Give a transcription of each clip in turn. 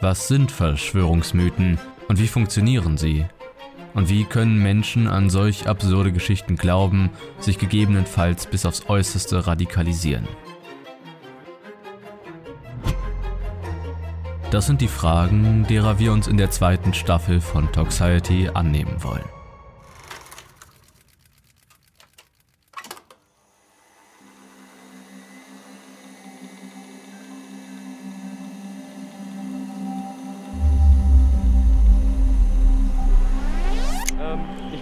Was sind Verschwörungsmythen und wie funktionieren sie? Und wie können Menschen an solch absurde Geschichten glauben, sich gegebenenfalls bis aufs äußerste radikalisieren? Das sind die Fragen, derer wir uns in der zweiten Staffel von Toxiety annehmen wollen.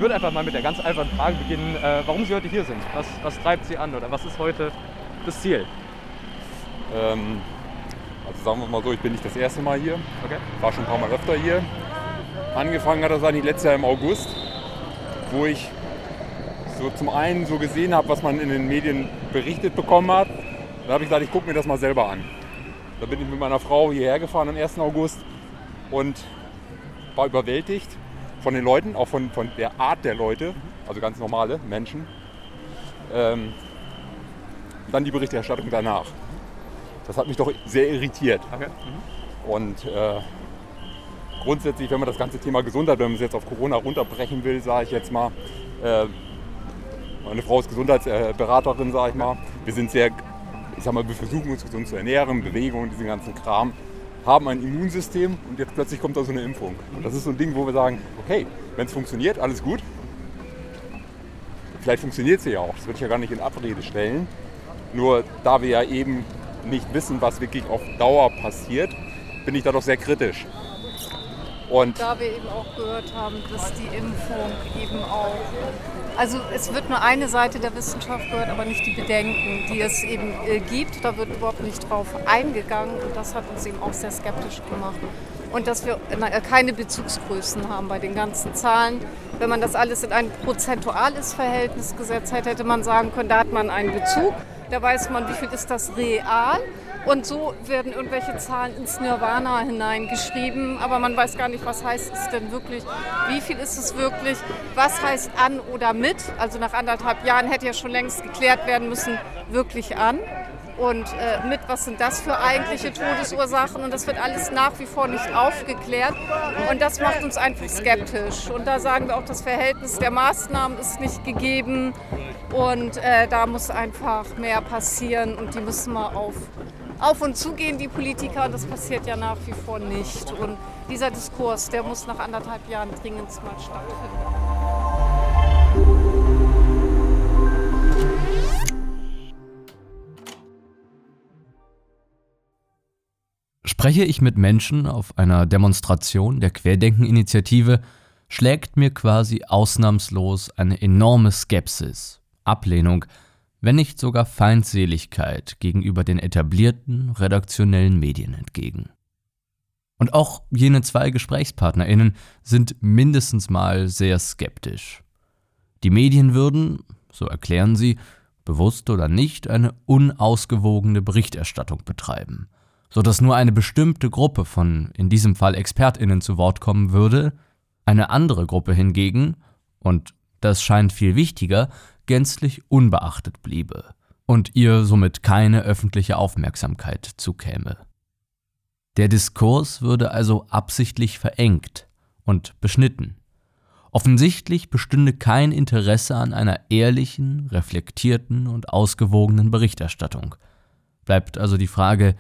Würde einfach mal mit der ganz einfachen Frage beginnen, äh, warum Sie heute hier sind. Was, was treibt Sie an oder was ist heute das Ziel? Ähm, also sagen wir mal so, ich bin nicht das erste Mal hier. Okay. War schon ein paar Mal öfter hier. Angefangen hat das eigentlich letztes Jahr im August, wo ich so zum einen so gesehen habe, was man in den Medien berichtet bekommen hat. Da habe ich gesagt, ich gucke mir das mal selber an. Da bin ich mit meiner Frau hierher gefahren am 1. August und war überwältigt von den Leuten, auch von, von der Art der Leute, also ganz normale Menschen. Ähm, dann die Berichterstattung danach. Das hat mich doch sehr irritiert. Okay. Und äh, grundsätzlich, wenn man das ganze Thema Gesundheit, wenn man es jetzt auf Corona runterbrechen will, sage ich jetzt mal, äh, meine Frau ist Gesundheitsberaterin, sage ich mal. Wir sind sehr, ich sag mal, wir versuchen uns gesund zu ernähren, Bewegung, diesen ganzen Kram, haben ein Immunsystem und jetzt plötzlich kommt da so eine Impfung. Und das ist so ein Ding, wo wir sagen, okay, wenn es funktioniert, alles gut. Vielleicht funktioniert sie ja auch, das würde ich ja gar nicht in Abrede stellen. Nur da wir ja eben nicht wissen, was wirklich auf Dauer passiert, bin ich da doch sehr kritisch. Und Da wir eben auch gehört haben, dass die Impfung eben auch, also es wird nur eine Seite der Wissenschaft gehört, aber nicht die Bedenken, die es eben äh, gibt. Da wird überhaupt nicht drauf eingegangen und das hat uns eben auch sehr skeptisch gemacht. Und dass wir äh, keine Bezugsgrößen haben bei den ganzen Zahlen. Wenn man das alles in ein prozentuales Verhältnis gesetzt hätte, hätte man sagen können, da hat man einen Bezug, da weiß man, wie viel ist das real. Und so werden irgendwelche Zahlen ins Nirvana hineingeschrieben, aber man weiß gar nicht, was heißt es denn wirklich, wie viel ist es wirklich, was heißt an oder mit. Also nach anderthalb Jahren hätte ja schon längst geklärt werden müssen, wirklich an. Und äh, mit, was sind das für eigentliche Todesursachen? Und das wird alles nach wie vor nicht aufgeklärt. Und das macht uns einfach skeptisch. Und da sagen wir auch, das Verhältnis der Maßnahmen ist nicht gegeben. Und äh, da muss einfach mehr passieren. Und die müssen mal auf, auf und zugehen, die Politiker. Und das passiert ja nach wie vor nicht. Und dieser Diskurs, der muss nach anderthalb Jahren dringend mal stattfinden. Spreche ich mit Menschen auf einer Demonstration der Querdenken-Initiative, schlägt mir quasi ausnahmslos eine enorme Skepsis, Ablehnung, wenn nicht sogar Feindseligkeit gegenüber den etablierten redaktionellen Medien entgegen. Und auch jene zwei GesprächspartnerInnen sind mindestens mal sehr skeptisch. Die Medien würden, so erklären sie, bewusst oder nicht, eine unausgewogene Berichterstattung betreiben sodass nur eine bestimmte Gruppe von, in diesem Fall Expertinnen, zu Wort kommen würde, eine andere Gruppe hingegen, und das scheint viel wichtiger, gänzlich unbeachtet bliebe und ihr somit keine öffentliche Aufmerksamkeit zukäme. Der Diskurs würde also absichtlich verengt und beschnitten. Offensichtlich bestünde kein Interesse an einer ehrlichen, reflektierten und ausgewogenen Berichterstattung. Bleibt also die Frage,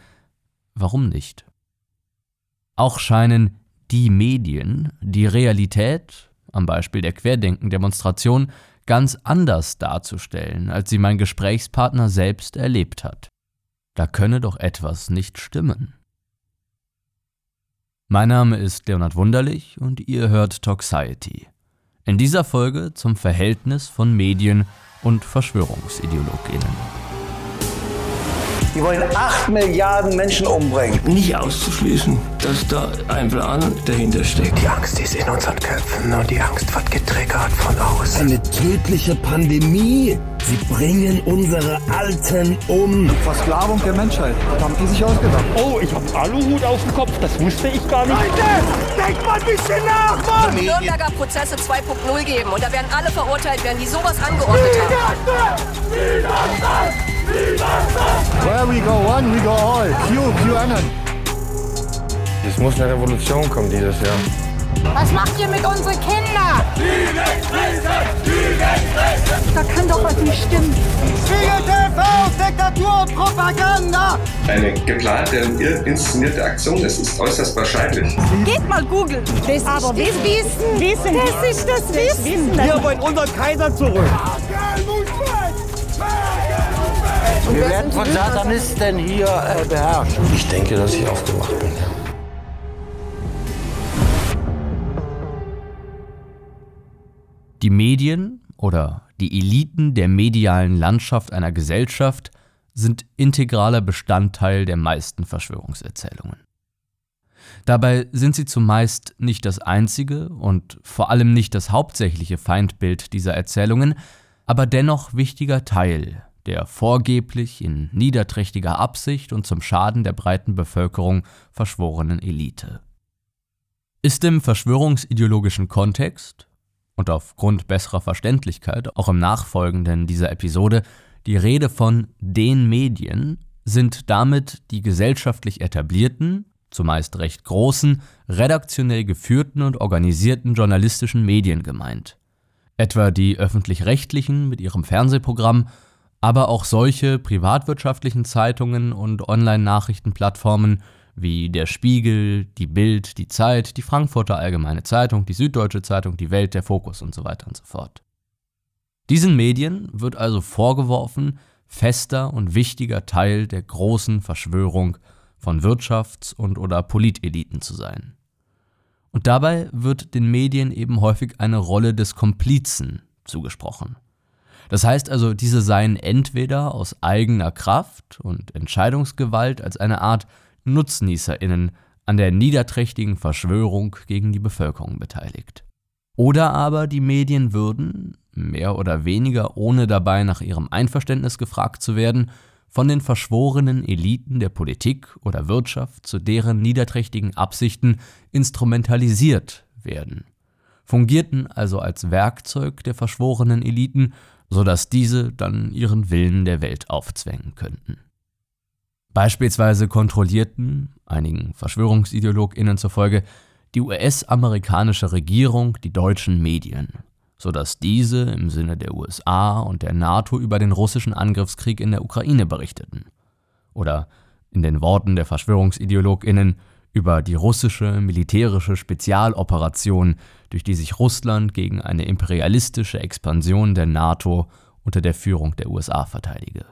Warum nicht? Auch scheinen die Medien die Realität, am Beispiel der Querdenken-Demonstration, ganz anders darzustellen, als sie mein Gesprächspartner selbst erlebt hat. Da könne doch etwas nicht stimmen. Mein Name ist Leonhard Wunderlich und ihr hört Toxiety. In dieser Folge zum Verhältnis von Medien und Verschwörungsideologinnen. Die wollen 8 Milliarden Menschen umbringen. Nicht auszuschließen, dass da ein Plan dahinter steckt. Die Angst ist in unseren Köpfen und die Angst wird getriggert von außen. Eine tödliche Pandemie. Sie bringen unsere Alten um. Versklavung der Menschheit. Das haben die sich ausgedacht. Oh, ich habe Aluhut auf dem Kopf. Das wusste ich gar nicht. Leute, denkt mal ein bisschen nach, Mann! Nürnberger Prozesse 2.0 geben und da werden alle verurteilt werden, die sowas angeordnet haben. Where we go one, we go all. Q, QAnon. Es muss eine Revolution kommen dieses Jahr. Was macht ihr mit unseren Kindern? Da kann doch was nicht stimmen. Spiegel TV, Diktatur und Propaganda. Eine geplante und inszenierte Aktion, das ist äußerst wahrscheinlich. Geht mal googeln. Das Aber ist das Wissen. Wissen. Das ist das Wissen. Wir wollen unseren Kaiser zurück. Wir werden von Satanisten hier äh, beherrscht. Ich denke, dass ich aufgewacht bin. Die Medien oder die Eliten der medialen Landschaft einer Gesellschaft sind integraler Bestandteil der meisten Verschwörungserzählungen. Dabei sind sie zumeist nicht das einzige und vor allem nicht das hauptsächliche Feindbild dieser Erzählungen, aber dennoch wichtiger Teil der vorgeblich in niederträchtiger Absicht und zum Schaden der breiten Bevölkerung verschworenen Elite. Ist im verschwörungsideologischen Kontext und aufgrund besserer Verständlichkeit auch im Nachfolgenden dieser Episode die Rede von den Medien, sind damit die gesellschaftlich etablierten, zumeist recht großen, redaktionell geführten und organisierten journalistischen Medien gemeint. Etwa die öffentlich-rechtlichen mit ihrem Fernsehprogramm aber auch solche privatwirtschaftlichen Zeitungen und Online-Nachrichtenplattformen wie der Spiegel, die Bild, die Zeit, die Frankfurter Allgemeine Zeitung, die Süddeutsche Zeitung, die Welt, der Fokus und so weiter und so fort. Diesen Medien wird also vorgeworfen, fester und wichtiger Teil der großen Verschwörung von Wirtschafts- und oder Politeliten zu sein. Und dabei wird den Medien eben häufig eine Rolle des Komplizen zugesprochen. Das heißt also, diese seien entweder aus eigener Kraft und Entscheidungsgewalt als eine Art NutznießerInnen an der niederträchtigen Verschwörung gegen die Bevölkerung beteiligt. Oder aber die Medien würden, mehr oder weniger ohne dabei nach ihrem Einverständnis gefragt zu werden, von den verschworenen Eliten der Politik oder Wirtschaft zu deren niederträchtigen Absichten instrumentalisiert werden, fungierten also als Werkzeug der verschworenen Eliten sodass diese dann ihren Willen der Welt aufzwängen könnten. Beispielsweise kontrollierten, einigen Verschwörungsideologinnen zufolge, die US-amerikanische Regierung die deutschen Medien, sodass diese im Sinne der USA und der NATO über den russischen Angriffskrieg in der Ukraine berichteten. Oder in den Worten der Verschwörungsideologinnen über die russische militärische Spezialoperation, durch die sich Russland gegen eine imperialistische Expansion der NATO unter der Führung der USA verteidige.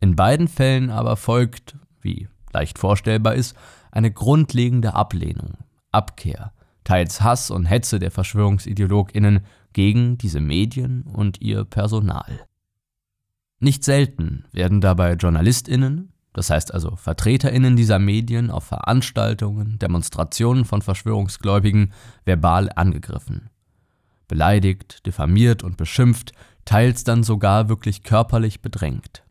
In beiden Fällen aber folgt, wie leicht vorstellbar ist, eine grundlegende Ablehnung, Abkehr, teils Hass und Hetze der Verschwörungsideologinnen gegen diese Medien und ihr Personal. Nicht selten werden dabei Journalistinnen, das heißt also Vertreterinnen dieser Medien auf Veranstaltungen, Demonstrationen von Verschwörungsgläubigen verbal angegriffen. Beleidigt, diffamiert und beschimpft, teils dann sogar wirklich körperlich bedrängt.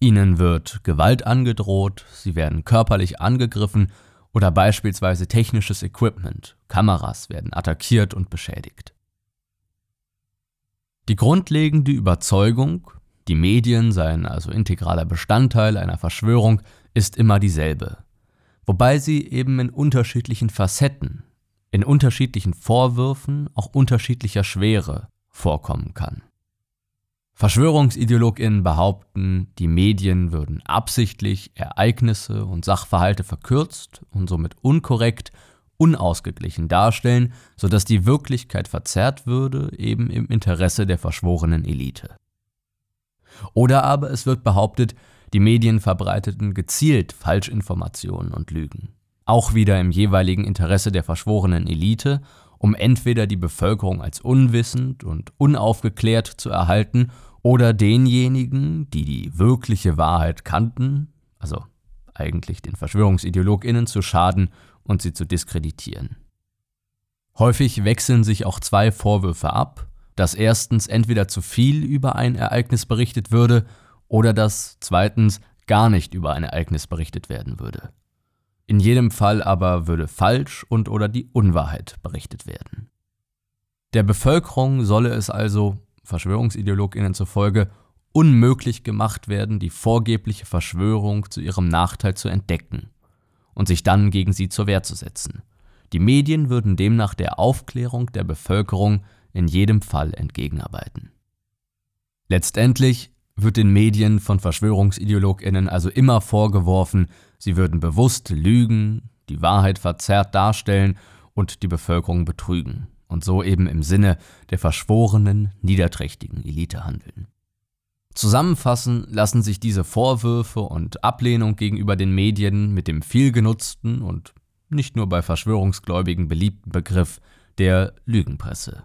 Ihnen wird Gewalt angedroht, sie werden körperlich angegriffen oder beispielsweise technisches Equipment, Kameras werden attackiert und beschädigt. Die grundlegende Überzeugung, die Medien seien also integraler Bestandteil einer Verschwörung, ist immer dieselbe. Wobei sie eben in unterschiedlichen Facetten, in unterschiedlichen Vorwürfen, auch unterschiedlicher Schwere vorkommen kann. VerschwörungsideologInnen behaupten, die Medien würden absichtlich Ereignisse und Sachverhalte verkürzt und somit unkorrekt, unausgeglichen darstellen, sodass die Wirklichkeit verzerrt würde, eben im Interesse der verschworenen Elite. Oder aber es wird behauptet, die Medien verbreiteten gezielt Falschinformationen und Lügen, auch wieder im jeweiligen Interesse der verschworenen Elite, um entweder die Bevölkerung als unwissend und unaufgeklärt zu erhalten oder denjenigen, die die wirkliche Wahrheit kannten, also eigentlich den Verschwörungsideologinnen zu schaden und sie zu diskreditieren. Häufig wechseln sich auch zwei Vorwürfe ab, dass erstens entweder zu viel über ein Ereignis berichtet würde oder dass zweitens gar nicht über ein Ereignis berichtet werden würde. In jedem Fall aber würde falsch und oder die Unwahrheit berichtet werden. Der Bevölkerung solle es also Verschwörungsideologinnen zufolge unmöglich gemacht werden, die vorgebliche Verschwörung zu ihrem Nachteil zu entdecken und sich dann gegen sie zur Wehr zu setzen. Die Medien würden demnach der Aufklärung der Bevölkerung in jedem Fall entgegenarbeiten. Letztendlich wird den Medien von Verschwörungsideologinnen also immer vorgeworfen, sie würden bewusst lügen, die Wahrheit verzerrt darstellen und die Bevölkerung betrügen und so eben im Sinne der verschworenen, niederträchtigen Elite handeln. Zusammenfassen lassen sich diese Vorwürfe und Ablehnung gegenüber den Medien mit dem vielgenutzten und nicht nur bei Verschwörungsgläubigen beliebten Begriff der Lügenpresse.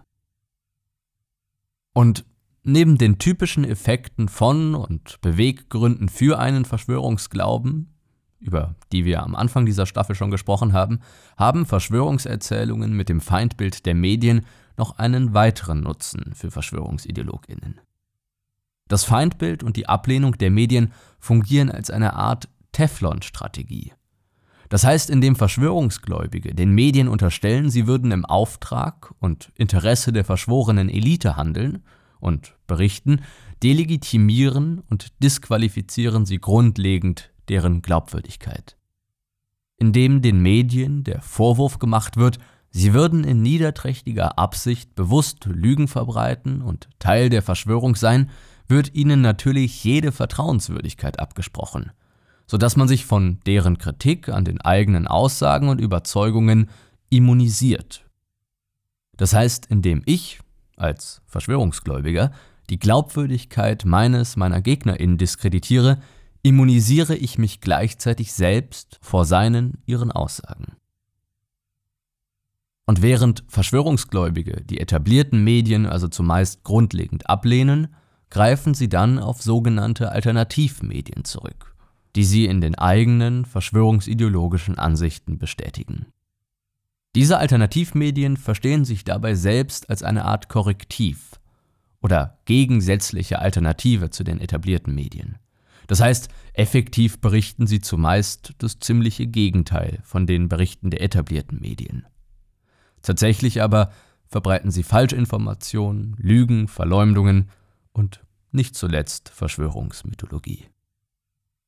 Und neben den typischen Effekten von und Beweggründen für einen Verschwörungsglauben über die wir am Anfang dieser Staffel schon gesprochen haben, haben Verschwörungserzählungen mit dem Feindbild der Medien noch einen weiteren Nutzen für Verschwörungsideologinnen. Das Feindbild und die Ablehnung der Medien fungieren als eine Art Teflon-Strategie. Das heißt, indem Verschwörungsgläubige den Medien unterstellen, sie würden im Auftrag und Interesse der verschworenen Elite handeln und berichten, delegitimieren und disqualifizieren sie grundlegend deren Glaubwürdigkeit. Indem den Medien der Vorwurf gemacht wird, sie würden in niederträchtiger Absicht bewusst Lügen verbreiten und Teil der Verschwörung sein, wird ihnen natürlich jede Vertrauenswürdigkeit abgesprochen, sodass man sich von deren Kritik an den eigenen Aussagen und Überzeugungen immunisiert. Das heißt, indem ich, als Verschwörungsgläubiger, die Glaubwürdigkeit meines meiner GegnerInnen diskreditiere, immunisiere ich mich gleichzeitig selbst vor seinen, ihren Aussagen. Und während Verschwörungsgläubige die etablierten Medien also zumeist grundlegend ablehnen, greifen sie dann auf sogenannte Alternativmedien zurück, die sie in den eigenen verschwörungsideologischen Ansichten bestätigen. Diese Alternativmedien verstehen sich dabei selbst als eine Art Korrektiv oder gegensätzliche Alternative zu den etablierten Medien. Das heißt, effektiv berichten sie zumeist das ziemliche Gegenteil von den Berichten der etablierten Medien. Tatsächlich aber verbreiten sie Falschinformationen, Lügen, Verleumdungen und nicht zuletzt Verschwörungsmythologie.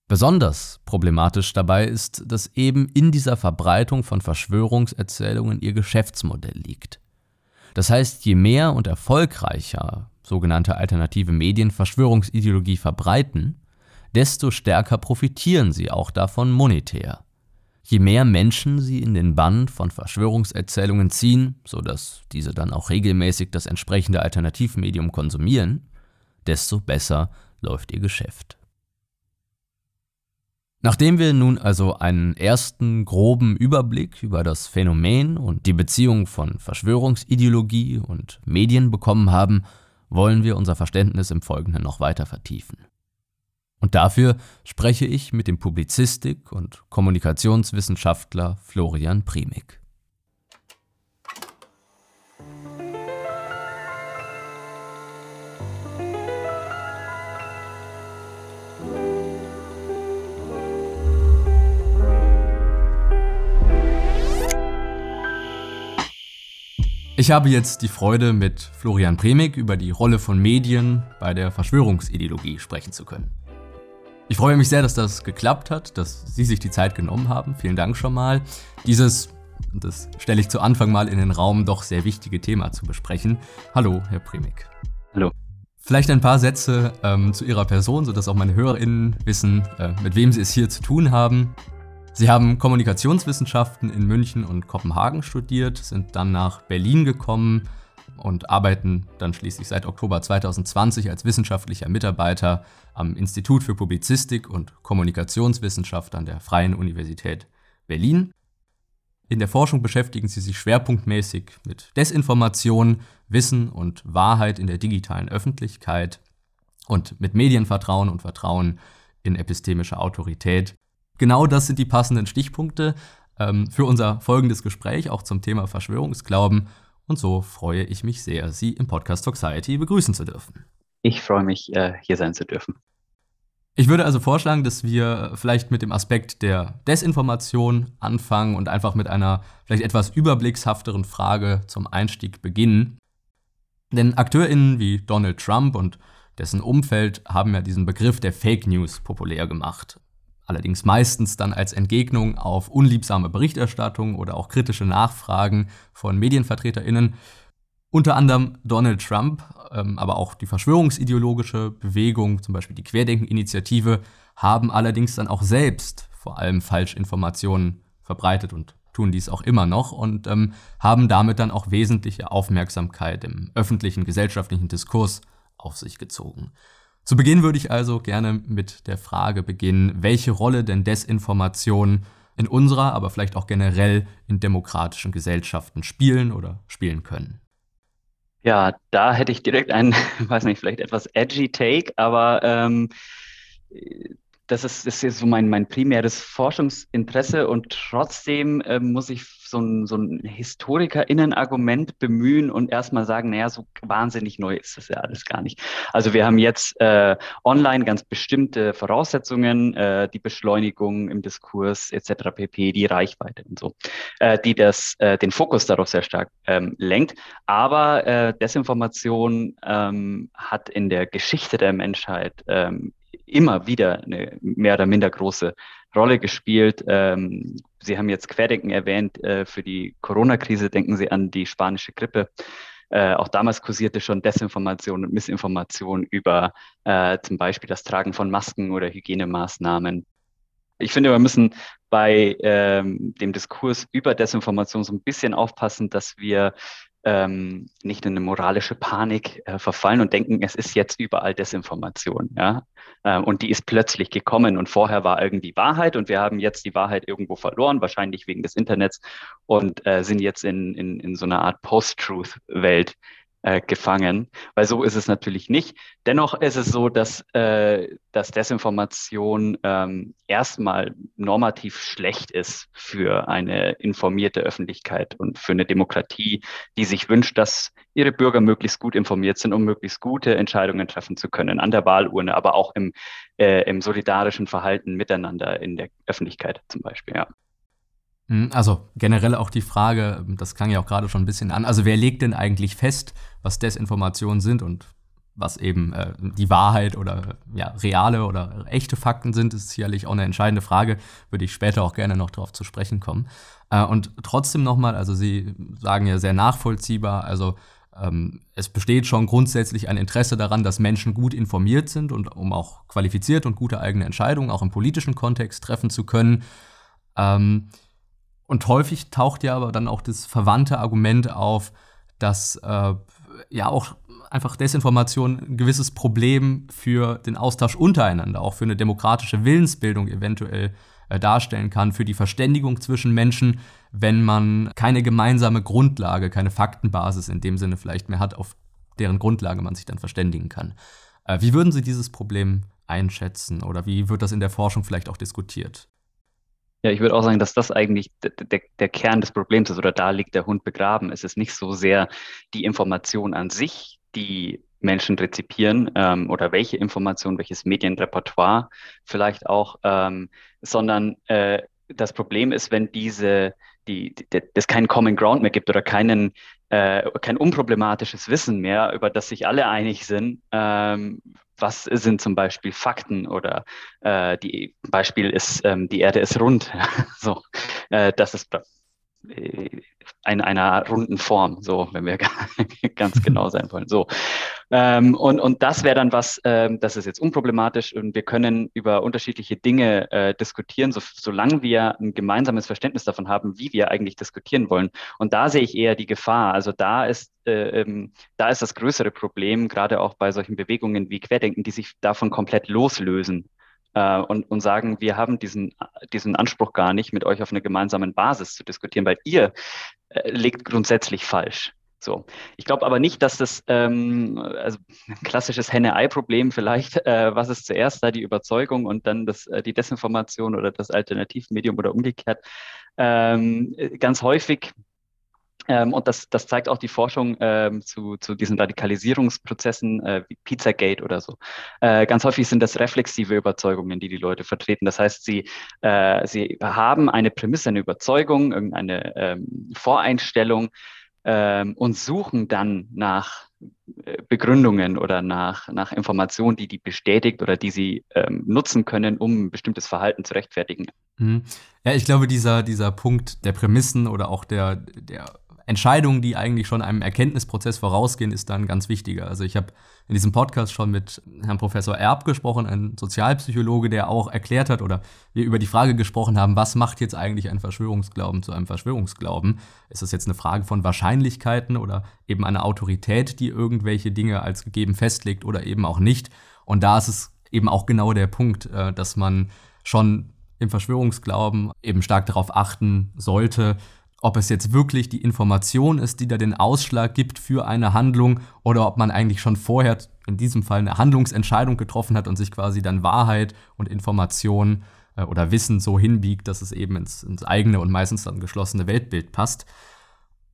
Besonders problematisch dabei ist, dass eben in dieser Verbreitung von Verschwörungserzählungen ihr Geschäftsmodell liegt. Das heißt, je mehr und erfolgreicher sogenannte alternative Medien Verschwörungsideologie verbreiten, desto stärker profitieren sie auch davon monetär. Je mehr Menschen sie in den Bann von Verschwörungserzählungen ziehen, sodass diese dann auch regelmäßig das entsprechende Alternativmedium konsumieren, desto besser läuft ihr Geschäft. Nachdem wir nun also einen ersten groben Überblick über das Phänomen und die Beziehung von Verschwörungsideologie und Medien bekommen haben, wollen wir unser Verständnis im Folgenden noch weiter vertiefen. Und dafür spreche ich mit dem Publizistik- und Kommunikationswissenschaftler Florian Primig. Ich habe jetzt die Freude, mit Florian Premig über die Rolle von Medien bei der Verschwörungsideologie sprechen zu können. Ich freue mich sehr, dass das geklappt hat, dass Sie sich die Zeit genommen haben. Vielen Dank schon mal. Dieses, das stelle ich zu Anfang mal in den Raum, doch sehr wichtige Thema zu besprechen. Hallo, Herr Premik. Hallo. Vielleicht ein paar Sätze ähm, zu Ihrer Person, sodass auch meine HörerInnen wissen, äh, mit wem Sie es hier zu tun haben. Sie haben Kommunikationswissenschaften in München und Kopenhagen studiert, sind dann nach Berlin gekommen und arbeiten dann schließlich seit Oktober 2020 als wissenschaftlicher Mitarbeiter am Institut für Publizistik und Kommunikationswissenschaft an der Freien Universität Berlin. In der Forschung beschäftigen sie sich schwerpunktmäßig mit Desinformation, Wissen und Wahrheit in der digitalen Öffentlichkeit und mit Medienvertrauen und Vertrauen in epistemische Autorität genau das sind die passenden Stichpunkte ähm, für unser folgendes Gespräch, auch zum Thema Verschwörungsglauben. Und so freue ich mich sehr, Sie im Podcast Society begrüßen zu dürfen. Ich freue mich, äh, hier sein zu dürfen. Ich würde also vorschlagen, dass wir vielleicht mit dem Aspekt der Desinformation anfangen und einfach mit einer vielleicht etwas überblickshafteren Frage zum Einstieg beginnen. Denn AkteurInnen wie Donald Trump und dessen Umfeld haben ja diesen Begriff der Fake News populär gemacht allerdings meistens dann als Entgegnung auf unliebsame Berichterstattung oder auch kritische Nachfragen von Medienvertreterinnen. Unter anderem Donald Trump, ähm, aber auch die verschwörungsideologische Bewegung, zum Beispiel die Querdenken-Initiative, haben allerdings dann auch selbst vor allem Falschinformationen verbreitet und tun dies auch immer noch und ähm, haben damit dann auch wesentliche Aufmerksamkeit im öffentlichen gesellschaftlichen Diskurs auf sich gezogen. Zu Beginn würde ich also gerne mit der Frage beginnen, welche Rolle denn Desinformation in unserer, aber vielleicht auch generell in demokratischen Gesellschaften spielen oder spielen können. Ja, da hätte ich direkt einen, weiß nicht, vielleicht etwas edgy Take, aber ähm, das ist, ist so mein, mein primäres Forschungsinteresse und trotzdem äh, muss ich so ein, so ein HistorikerInnen-Argument bemühen und erstmal sagen, naja, so wahnsinnig neu ist das ja alles gar nicht. Also wir haben jetzt äh, online ganz bestimmte Voraussetzungen, äh, die Beschleunigung im Diskurs etc. pp, die Reichweite und so, äh, die das, äh, den Fokus darauf sehr stark ähm, lenkt. Aber äh, Desinformation ähm, hat in der Geschichte der Menschheit ähm, immer wieder eine mehr oder minder große Rolle gespielt. Ähm, Sie haben jetzt Querdenken erwähnt. Äh, für die Corona-Krise denken Sie an die spanische Grippe. Äh, auch damals kursierte schon Desinformation und Missinformation über äh, zum Beispiel das Tragen von Masken oder Hygienemaßnahmen. Ich finde, wir müssen bei ähm, dem Diskurs über Desinformation so ein bisschen aufpassen, dass wir ähm, nicht in eine moralische Panik äh, verfallen und denken, es ist jetzt überall Desinformation. Ja? Ähm, und die ist plötzlich gekommen und vorher war irgendwie Wahrheit und wir haben jetzt die Wahrheit irgendwo verloren, wahrscheinlich wegen des Internets und äh, sind jetzt in, in, in so einer Art Post-Truth-Welt äh, gefangen, weil so ist es natürlich nicht. Dennoch ist es so, dass, äh, dass Desinformation ähm, erstmal normativ schlecht ist für eine informierte Öffentlichkeit und für eine Demokratie, die sich wünscht, dass ihre Bürger möglichst gut informiert sind, um möglichst gute Entscheidungen treffen zu können, an der Wahlurne, aber auch im, äh, im solidarischen Verhalten miteinander in der Öffentlichkeit zum Beispiel. Ja. Hm, also generell auch die Frage, das klang ja auch gerade schon ein bisschen an, also wer legt denn eigentlich fest, was Desinformationen sind und was eben äh, die Wahrheit oder ja, reale oder echte Fakten sind, ist sicherlich auch eine entscheidende Frage, würde ich später auch gerne noch darauf zu sprechen kommen. Äh, und trotzdem nochmal, also Sie sagen ja sehr nachvollziehbar, also ähm, es besteht schon grundsätzlich ein Interesse daran, dass Menschen gut informiert sind und um auch qualifiziert und gute eigene Entscheidungen auch im politischen Kontext treffen zu können. Ähm, und häufig taucht ja aber dann auch das verwandte Argument auf, dass äh, ja auch einfach Desinformation ein gewisses Problem für den Austausch untereinander, auch für eine demokratische Willensbildung eventuell äh, darstellen kann, für die Verständigung zwischen Menschen, wenn man keine gemeinsame Grundlage, keine Faktenbasis in dem Sinne vielleicht mehr hat, auf deren Grundlage man sich dann verständigen kann. Äh, wie würden Sie dieses Problem einschätzen oder wie wird das in der Forschung vielleicht auch diskutiert? Ja, ich würde auch sagen, dass das eigentlich der, der, Kern des Problems ist oder da liegt der Hund begraben. Es ist nicht so sehr die Information an sich, die Menschen rezipieren ähm, oder welche Information, welches Medienrepertoire vielleicht auch, ähm, sondern äh, das Problem ist, wenn diese, die, die, das keinen Common Ground mehr gibt oder keinen, äh, kein unproblematisches Wissen mehr, über das sich alle einig sind, ähm, was sind zum Beispiel Fakten oder äh, die Beispiel ist, ähm, die Erde ist rund. so, äh, das ist in einer runden Form, so, wenn wir ganz genau sein wollen. So. Ähm, und, und das wäre dann was, ähm, das ist jetzt unproblematisch und wir können über unterschiedliche Dinge äh, diskutieren, so, solange wir ein gemeinsames Verständnis davon haben, wie wir eigentlich diskutieren wollen. Und da sehe ich eher die Gefahr. Also da ist, äh, ähm, da ist das größere Problem, gerade auch bei solchen Bewegungen wie Querdenken, die sich davon komplett loslösen äh, und, und sagen, wir haben diesen, diesen Anspruch gar nicht, mit euch auf einer gemeinsamen Basis zu diskutieren, weil ihr äh, liegt grundsätzlich falsch. So, ich glaube aber nicht, dass das ähm, also ein klassisches Henne-Ei-Problem vielleicht, äh, was ist zuerst da die Überzeugung und dann das, äh, die Desinformation oder das Alternativmedium oder umgekehrt. Ähm, ganz häufig ähm, und das, das zeigt auch die Forschung ähm, zu, zu diesen Radikalisierungsprozessen äh, wie Pizzagate oder so. Äh, ganz häufig sind das reflexive Überzeugungen, die die Leute vertreten. Das heißt, sie, äh, sie haben eine Prämisse, eine Überzeugung, irgendeine ähm, Voreinstellung ähm, und suchen dann nach äh, Begründungen oder nach, nach Informationen, die die bestätigt oder die sie ähm, nutzen können, um ein bestimmtes Verhalten zu rechtfertigen. Mhm. Ja, ich glaube, dieser, dieser Punkt der Prämissen oder auch der, der Entscheidungen, die eigentlich schon einem Erkenntnisprozess vorausgehen, ist dann ganz wichtiger. Also ich habe in diesem Podcast schon mit Herrn Professor Erb gesprochen, ein Sozialpsychologe, der auch erklärt hat oder wir über die Frage gesprochen haben, was macht jetzt eigentlich ein Verschwörungsglauben zu einem Verschwörungsglauben? Ist das jetzt eine Frage von Wahrscheinlichkeiten oder eben eine Autorität, die irgendwelche Dinge als gegeben festlegt oder eben auch nicht? Und da ist es eben auch genau der Punkt, äh, dass man schon im Verschwörungsglauben eben stark darauf achten sollte, ob es jetzt wirklich die Information ist, die da den Ausschlag gibt für eine Handlung oder ob man eigentlich schon vorher in diesem Fall eine Handlungsentscheidung getroffen hat und sich quasi dann Wahrheit und Information äh, oder Wissen so hinbiegt, dass es eben ins, ins, eigene und meistens dann geschlossene Weltbild passt.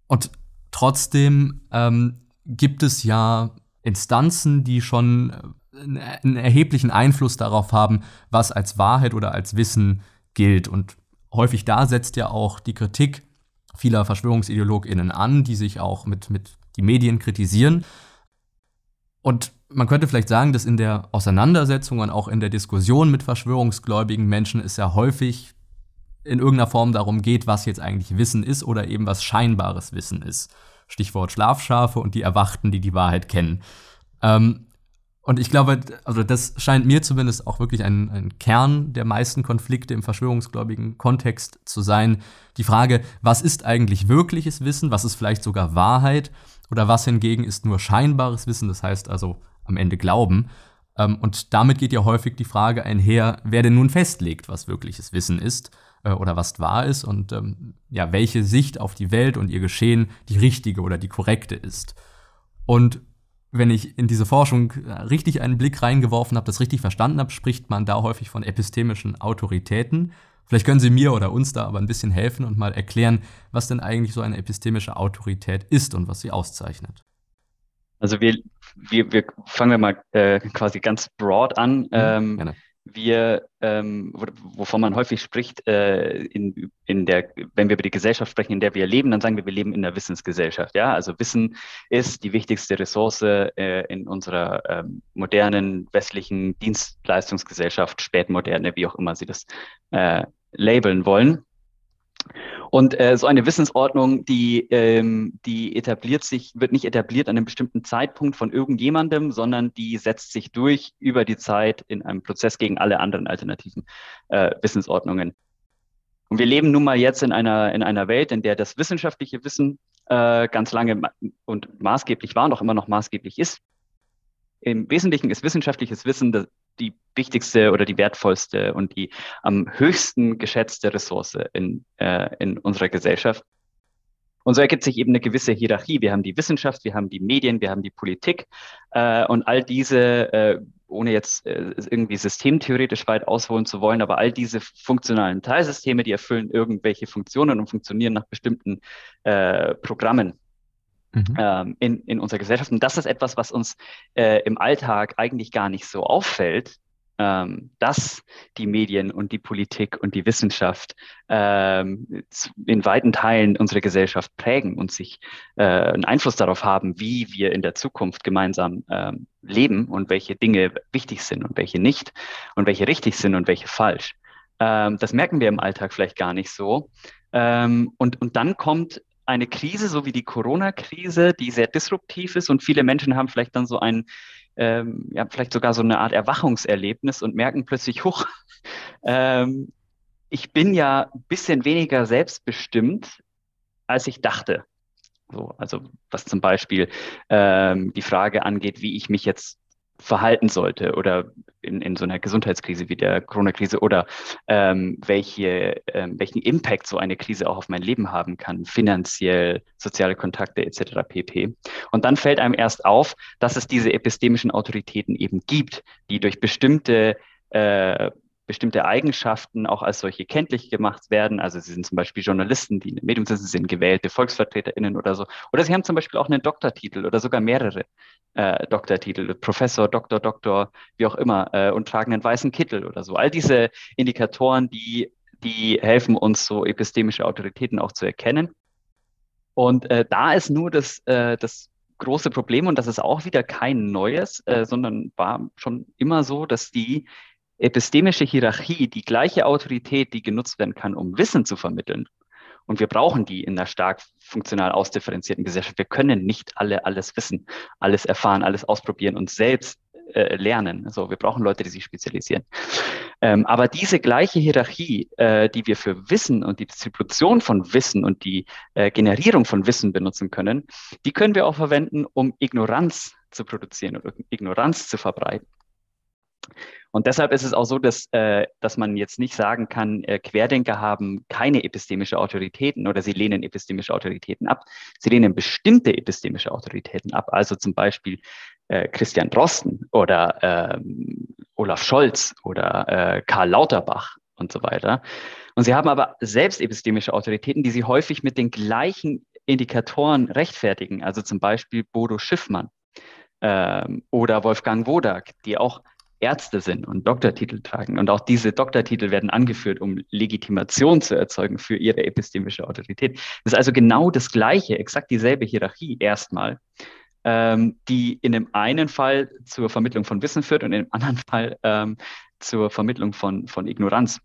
Und trotzdem ähm, gibt es ja Instanzen, die schon äh, einen erheblichen Einfluss darauf haben, was als Wahrheit oder als Wissen gilt. Und häufig da setzt ja auch die Kritik vieler VerschwörungsideologInnen an, die sich auch mit, mit die Medien kritisieren. Und man könnte vielleicht sagen, dass in der Auseinandersetzung und auch in der Diskussion mit verschwörungsgläubigen Menschen es ja häufig in irgendeiner Form darum geht, was jetzt eigentlich Wissen ist oder eben was scheinbares Wissen ist. Stichwort Schlafschafe und die Erwachten, die die Wahrheit kennen. Ähm, und ich glaube, also das scheint mir zumindest auch wirklich ein, ein, Kern der meisten Konflikte im verschwörungsgläubigen Kontext zu sein. Die Frage, was ist eigentlich wirkliches Wissen, was ist vielleicht sogar Wahrheit oder was hingegen ist nur scheinbares Wissen, das heißt also am Ende Glauben. Ähm, und damit geht ja häufig die Frage einher, wer denn nun festlegt, was wirkliches Wissen ist äh, oder was wahr ist und ähm, ja, welche Sicht auf die Welt und ihr Geschehen die richtige oder die korrekte ist. Und wenn ich in diese Forschung äh, richtig einen Blick reingeworfen habe, das richtig verstanden habe, spricht man da häufig von epistemischen Autoritäten. Vielleicht können Sie mir oder uns da aber ein bisschen helfen und mal erklären, was denn eigentlich so eine epistemische Autorität ist und was sie auszeichnet. Also wir, wir, wir fangen wir mal äh, quasi ganz broad an. Mhm, ähm, wir, ähm, wovon man häufig spricht, äh, in, in der, wenn wir über die Gesellschaft sprechen, in der wir leben, dann sagen wir, wir leben in der Wissensgesellschaft. Ja, also Wissen ist die wichtigste Ressource äh, in unserer ähm, modernen westlichen Dienstleistungsgesellschaft, spätmoderne, wie auch immer Sie das äh, labeln wollen. Und äh, so eine Wissensordnung, die, ähm, die etabliert sich, wird nicht etabliert an einem bestimmten Zeitpunkt von irgendjemandem, sondern die setzt sich durch über die Zeit in einem Prozess gegen alle anderen alternativen äh, Wissensordnungen. Und wir leben nun mal jetzt in einer, in einer Welt, in der das wissenschaftliche Wissen äh, ganz lange und maßgeblich war und auch immer noch maßgeblich ist. Im Wesentlichen ist wissenschaftliches Wissen die wichtigste oder die wertvollste und die am höchsten geschätzte Ressource in, äh, in unserer Gesellschaft. Und so ergibt sich eben eine gewisse Hierarchie. Wir haben die Wissenschaft, wir haben die Medien, wir haben die Politik äh, und all diese, äh, ohne jetzt äh, irgendwie systemtheoretisch weit ausholen zu wollen, aber all diese funktionalen Teilsysteme, die erfüllen irgendwelche Funktionen und funktionieren nach bestimmten äh, Programmen mhm. ähm, in, in unserer Gesellschaft. Und das ist etwas, was uns äh, im Alltag eigentlich gar nicht so auffällt, ähm, dass die Medien und die Politik und die Wissenschaft ähm, in weiten Teilen unsere Gesellschaft prägen und sich äh, einen Einfluss darauf haben, wie wir in der Zukunft gemeinsam ähm, leben und welche Dinge wichtig sind und welche nicht und welche richtig sind und welche falsch. Ähm, das merken wir im Alltag vielleicht gar nicht so. Ähm, und, und dann kommt eine Krise, so wie die Corona-Krise, die sehr disruptiv ist und viele Menschen haben vielleicht dann so ein, ähm, ja, vielleicht sogar so eine Art Erwachungserlebnis und merken plötzlich, hoch, ähm, ich bin ja ein bisschen weniger selbstbestimmt, als ich dachte. So, also was zum Beispiel ähm, die Frage angeht, wie ich mich jetzt verhalten sollte oder in, in so einer Gesundheitskrise wie der Corona-Krise oder ähm, welche, ähm, welchen Impact so eine Krise auch auf mein Leben haben kann, finanziell, soziale Kontakte etc. pp. Und dann fällt einem erst auf, dass es diese epistemischen Autoritäten eben gibt, die durch bestimmte äh, bestimmte Eigenschaften auch als solche kenntlich gemacht werden. Also sie sind zum Beispiel Journalisten, die in einem Medium sind, sie sind gewählte VolksvertreterInnen oder so. Oder sie haben zum Beispiel auch einen Doktortitel oder sogar mehrere äh, Doktortitel, Professor, Doktor, Doktor, wie auch immer, äh, und tragen einen weißen Kittel oder so. All diese Indikatoren, die, die helfen uns, so epistemische Autoritäten auch zu erkennen. Und äh, da ist nur das, äh, das große Problem, und das ist auch wieder kein neues, äh, sondern war schon immer so, dass die epistemische Hierarchie die gleiche Autorität, die genutzt werden kann, um Wissen zu vermitteln. Und wir brauchen die in einer stark funktional ausdifferenzierten Gesellschaft. Wir können nicht alle alles wissen, alles erfahren, alles ausprobieren und selbst äh, lernen. Also wir brauchen Leute, die sich spezialisieren. Ähm, aber diese gleiche Hierarchie, äh, die wir für Wissen und die Distribution von Wissen und die äh, Generierung von Wissen benutzen können, die können wir auch verwenden, um Ignoranz zu produzieren oder Ignoranz zu verbreiten. Und deshalb ist es auch so, dass, äh, dass man jetzt nicht sagen kann, äh, Querdenker haben keine epistemische Autoritäten oder sie lehnen epistemische Autoritäten ab. Sie lehnen bestimmte epistemische Autoritäten ab. Also zum Beispiel äh, Christian Drosten oder ähm, Olaf Scholz oder äh, Karl Lauterbach und so weiter. Und sie haben aber selbst epistemische Autoritäten, die sie häufig mit den gleichen Indikatoren rechtfertigen. Also zum Beispiel Bodo Schiffmann ähm, oder Wolfgang Wodak, die auch Ärzte sind und Doktortitel tragen. Und auch diese Doktortitel werden angeführt, um Legitimation zu erzeugen für ihre epistemische Autorität. Das ist also genau das Gleiche, exakt dieselbe Hierarchie erstmal, ähm, die in dem einen Fall zur Vermittlung von Wissen führt und in dem anderen Fall ähm, zur Vermittlung von, von Ignoranz.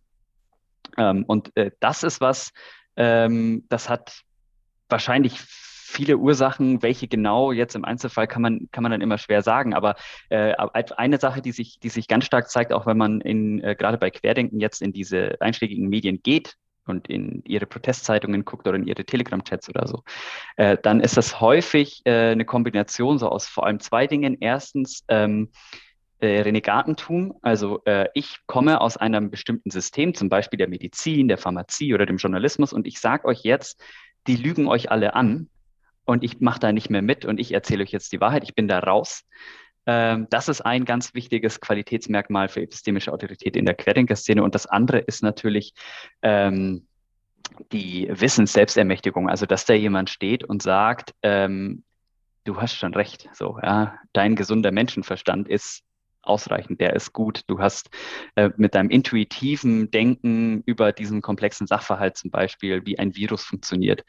Ähm, und äh, das ist was, ähm, das hat wahrscheinlich viele Ursachen, welche genau jetzt im Einzelfall kann man, kann man dann immer schwer sagen. Aber äh, eine Sache, die sich, die sich ganz stark zeigt, auch wenn man in, äh, gerade bei Querdenken jetzt in diese einschlägigen Medien geht, und in ihre Protestzeitungen guckt oder in ihre Telegram-Chats oder so, äh, dann ist das häufig äh, eine Kombination so aus vor allem zwei Dingen. Erstens ähm, äh, Renegatentum, also äh, ich komme aus einem bestimmten System, zum Beispiel der Medizin, der Pharmazie oder dem Journalismus und ich sage euch jetzt, die lügen euch alle an und ich mache da nicht mehr mit und ich erzähle euch jetzt die Wahrheit, ich bin da raus. Ähm, das ist ein ganz wichtiges Qualitätsmerkmal für epistemische Autorität in der Querdenker-Szene. Und das andere ist natürlich ähm, die Wissensselbstermächtigung, also dass da jemand steht und sagt, ähm, du hast schon recht, so, ja, dein gesunder Menschenverstand ist ausreichend, der ist gut. Du hast äh, mit deinem intuitiven Denken über diesen komplexen Sachverhalt zum Beispiel, wie ein Virus funktioniert,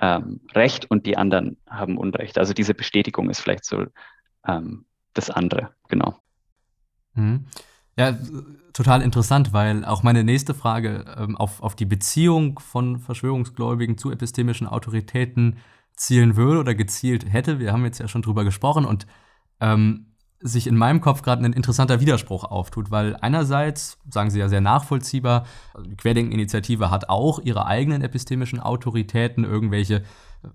ähm, Recht und die anderen haben Unrecht. Also diese Bestätigung ist vielleicht so ähm, das andere, genau. Mhm. Ja, total interessant, weil auch meine nächste Frage ähm, auf, auf die Beziehung von Verschwörungsgläubigen zu epistemischen Autoritäten zielen würde oder gezielt hätte. Wir haben jetzt ja schon drüber gesprochen und ähm, sich in meinem Kopf gerade ein interessanter Widerspruch auftut, weil einerseits, sagen Sie ja sehr nachvollziehbar, die Querdenken-Initiative hat auch ihre eigenen epistemischen Autoritäten, irgendwelche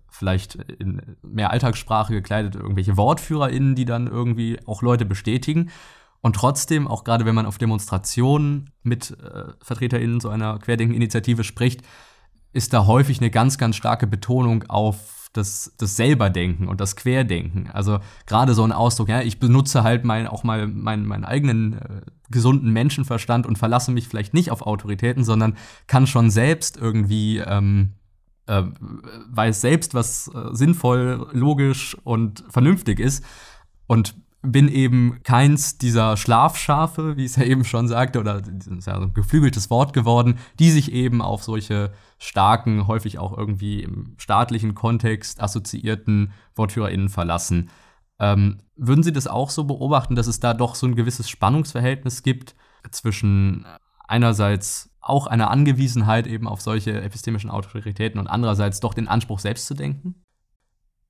vielleicht in mehr Alltagssprache gekleidet, irgendwelche WortführerInnen, die dann irgendwie auch Leute bestätigen. Und trotzdem, auch gerade wenn man auf Demonstrationen mit äh, VertreterInnen so einer Querdenken-Initiative spricht, ist da häufig eine ganz, ganz starke Betonung auf das, das Selberdenken und das Querdenken. Also gerade so ein Ausdruck, ja, ich benutze halt mein, auch mal meinen, meinen eigenen äh, gesunden Menschenverstand und verlasse mich vielleicht nicht auf Autoritäten, sondern kann schon selbst irgendwie ähm, äh, weiß selbst, was äh, sinnvoll, logisch und vernünftig ist. Und bin eben keins dieser Schlafschafe, wie es ja eben schon sagte, oder das ist ja so ein geflügeltes Wort geworden, die sich eben auf solche starken, häufig auch irgendwie im staatlichen Kontext assoziierten WortführerInnen verlassen. Ähm, würden Sie das auch so beobachten, dass es da doch so ein gewisses Spannungsverhältnis gibt zwischen einerseits auch eine Angewiesenheit eben auf solche epistemischen Autoritäten und andererseits doch den Anspruch, selbst zu denken?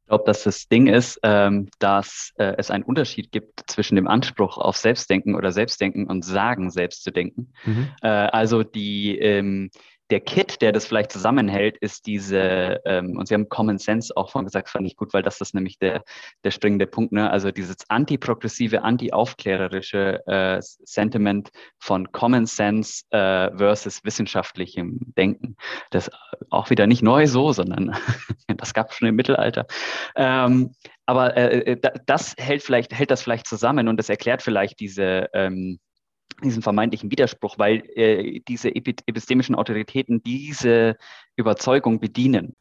Ich glaube, dass das Ding ist, ähm, dass äh, es einen Unterschied gibt zwischen dem Anspruch auf Selbstdenken oder Selbstdenken und Sagen, selbst zu denken. Mhm. Äh, also die, ähm, der Kit, der das vielleicht zusammenhält, ist diese, ähm, und Sie haben Common Sense auch von gesagt, fand ich gut, weil das ist nämlich der, der springende Punkt, ne? also dieses antiprogressive, anti-aufklärerische äh, Sentiment von Common Sense äh, versus wissenschaftlichem Denken. Das auch wieder nicht neu so, sondern das gab es schon im Mittelalter. Ähm, aber äh, äh das hält vielleicht, hält das vielleicht zusammen und das erklärt vielleicht diese, ähm, diesen vermeintlichen Widerspruch, weil äh, diese epistemischen Autoritäten diese Überzeugung bedienen.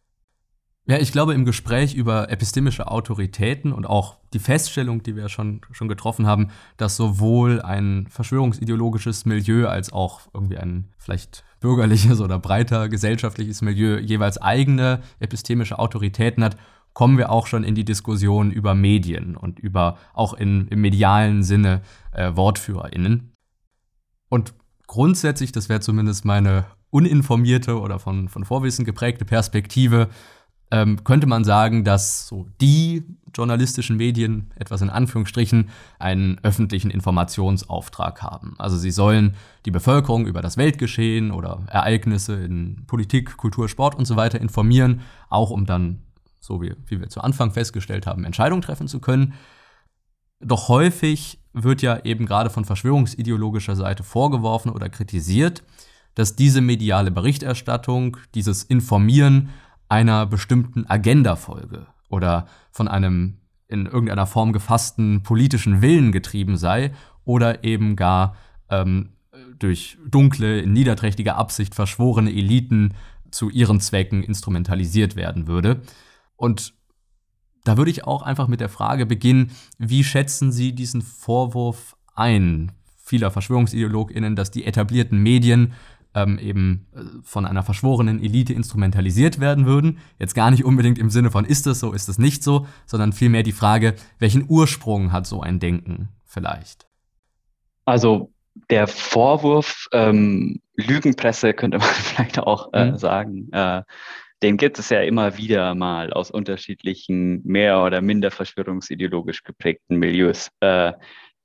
Ja, ich glaube, im Gespräch über epistemische Autoritäten und auch die Feststellung, die wir schon, schon getroffen haben, dass sowohl ein verschwörungsideologisches Milieu als auch irgendwie ein vielleicht bürgerliches oder breiter gesellschaftliches Milieu jeweils eigene epistemische Autoritäten hat, kommen wir auch schon in die Diskussion über Medien und über auch in, im medialen Sinne äh, WortführerInnen. Und grundsätzlich, das wäre zumindest meine uninformierte oder von, von Vorwissen geprägte Perspektive, ähm, könnte man sagen, dass so die journalistischen Medien, etwas in Anführungsstrichen, einen öffentlichen Informationsauftrag haben. Also sie sollen die Bevölkerung über das Weltgeschehen oder Ereignisse in Politik, Kultur, Sport und so weiter informieren, auch um dann, so wie, wie wir zu Anfang festgestellt haben, Entscheidungen treffen zu können. Doch häufig wird ja eben gerade von verschwörungsideologischer Seite vorgeworfen oder kritisiert, dass diese mediale Berichterstattung, dieses Informieren einer bestimmten Agenda folge oder von einem in irgendeiner Form gefassten politischen Willen getrieben sei oder eben gar ähm, durch dunkle, in niederträchtiger Absicht verschworene Eliten zu ihren Zwecken instrumentalisiert werden würde. Und da würde ich auch einfach mit der Frage beginnen, wie schätzen Sie diesen Vorwurf ein, vieler VerschwörungsideologInnen, dass die etablierten Medien ähm, eben äh, von einer verschworenen Elite instrumentalisiert werden würden. Jetzt gar nicht unbedingt im Sinne von ist es so, ist es nicht so, sondern vielmehr die Frage, welchen Ursprung hat so ein Denken vielleicht? Also der Vorwurf ähm, Lügenpresse könnte man vielleicht auch äh, mhm. sagen. Äh, den gibt es ja immer wieder mal aus unterschiedlichen, mehr oder minder verschwörungsideologisch geprägten Milieus. Äh,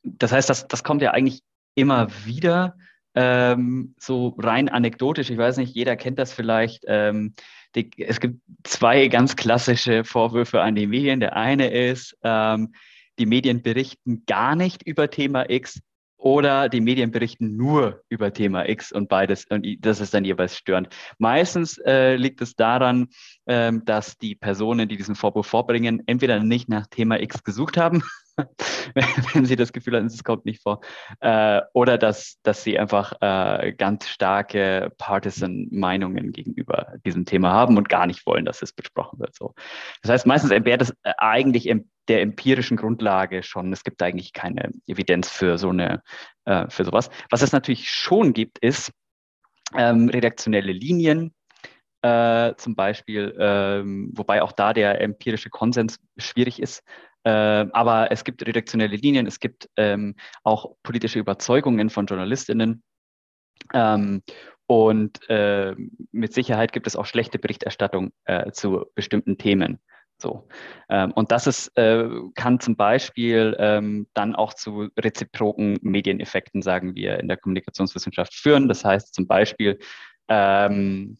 das heißt, das, das kommt ja eigentlich immer wieder ähm, so rein anekdotisch. Ich weiß nicht, jeder kennt das vielleicht. Ähm, die, es gibt zwei ganz klassische Vorwürfe an die Medien. Der eine ist, ähm, die Medien berichten gar nicht über Thema X oder die Medien berichten nur über Thema X und beides, und das ist dann jeweils störend. Meistens äh, liegt es daran, ähm, dass die Personen, die diesen Vorwurf vorbringen, entweder nicht nach Thema X gesucht haben wenn sie das Gefühl hatten, es kommt nicht vor. Äh, oder dass, dass sie einfach äh, ganz starke Partisan-Meinungen gegenüber diesem Thema haben und gar nicht wollen, dass es besprochen wird. So. Das heißt, meistens entbehrt es äh, eigentlich der empirischen Grundlage schon. Es gibt eigentlich keine Evidenz für so eine, äh, für sowas. Was es natürlich schon gibt, ist ähm, redaktionelle Linien, äh, zum Beispiel, ähm, wobei auch da der empirische Konsens schwierig ist. Äh, aber es gibt redaktionelle Linien, es gibt ähm, auch politische Überzeugungen von JournalistInnen. Ähm, und äh, mit Sicherheit gibt es auch schlechte Berichterstattung äh, zu bestimmten Themen. So. Ähm, und das ist, äh, kann zum Beispiel ähm, dann auch zu reziproken Medieneffekten, sagen wir, in der Kommunikationswissenschaft führen. Das heißt zum Beispiel, ähm,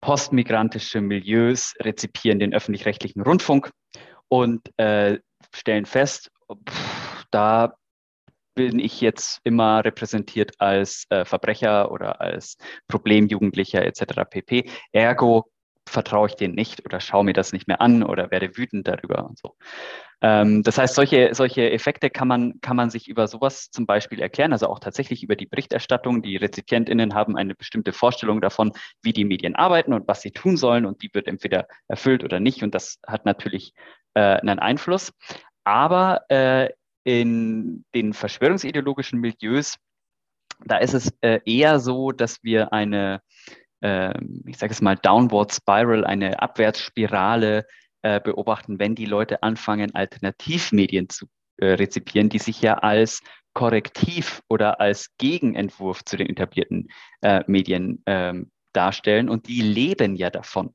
postmigrantische Milieus rezipieren den öffentlich-rechtlichen Rundfunk und äh, stellen fest, pff, da bin ich jetzt immer repräsentiert als äh, Verbrecher oder als Problemjugendlicher etc. pp. Ergo vertraue ich denen nicht oder schaue mir das nicht mehr an oder werde wütend darüber und so. Ähm, das heißt, solche, solche Effekte kann man, kann man sich über sowas zum Beispiel erklären, also auch tatsächlich über die Berichterstattung. Die RezipientInnen haben eine bestimmte Vorstellung davon, wie die Medien arbeiten und was sie tun sollen und die wird entweder erfüllt oder nicht und das hat natürlich äh, einen Einfluss. Aber äh, in den verschwörungsideologischen Milieus, da ist es äh, eher so, dass wir eine, ich sage es mal, Downward Spiral, eine Abwärtsspirale äh, beobachten, wenn die Leute anfangen, Alternativmedien zu äh, rezipieren, die sich ja als Korrektiv oder als Gegenentwurf zu den etablierten äh, Medien ähm, darstellen. Und die leben ja davon,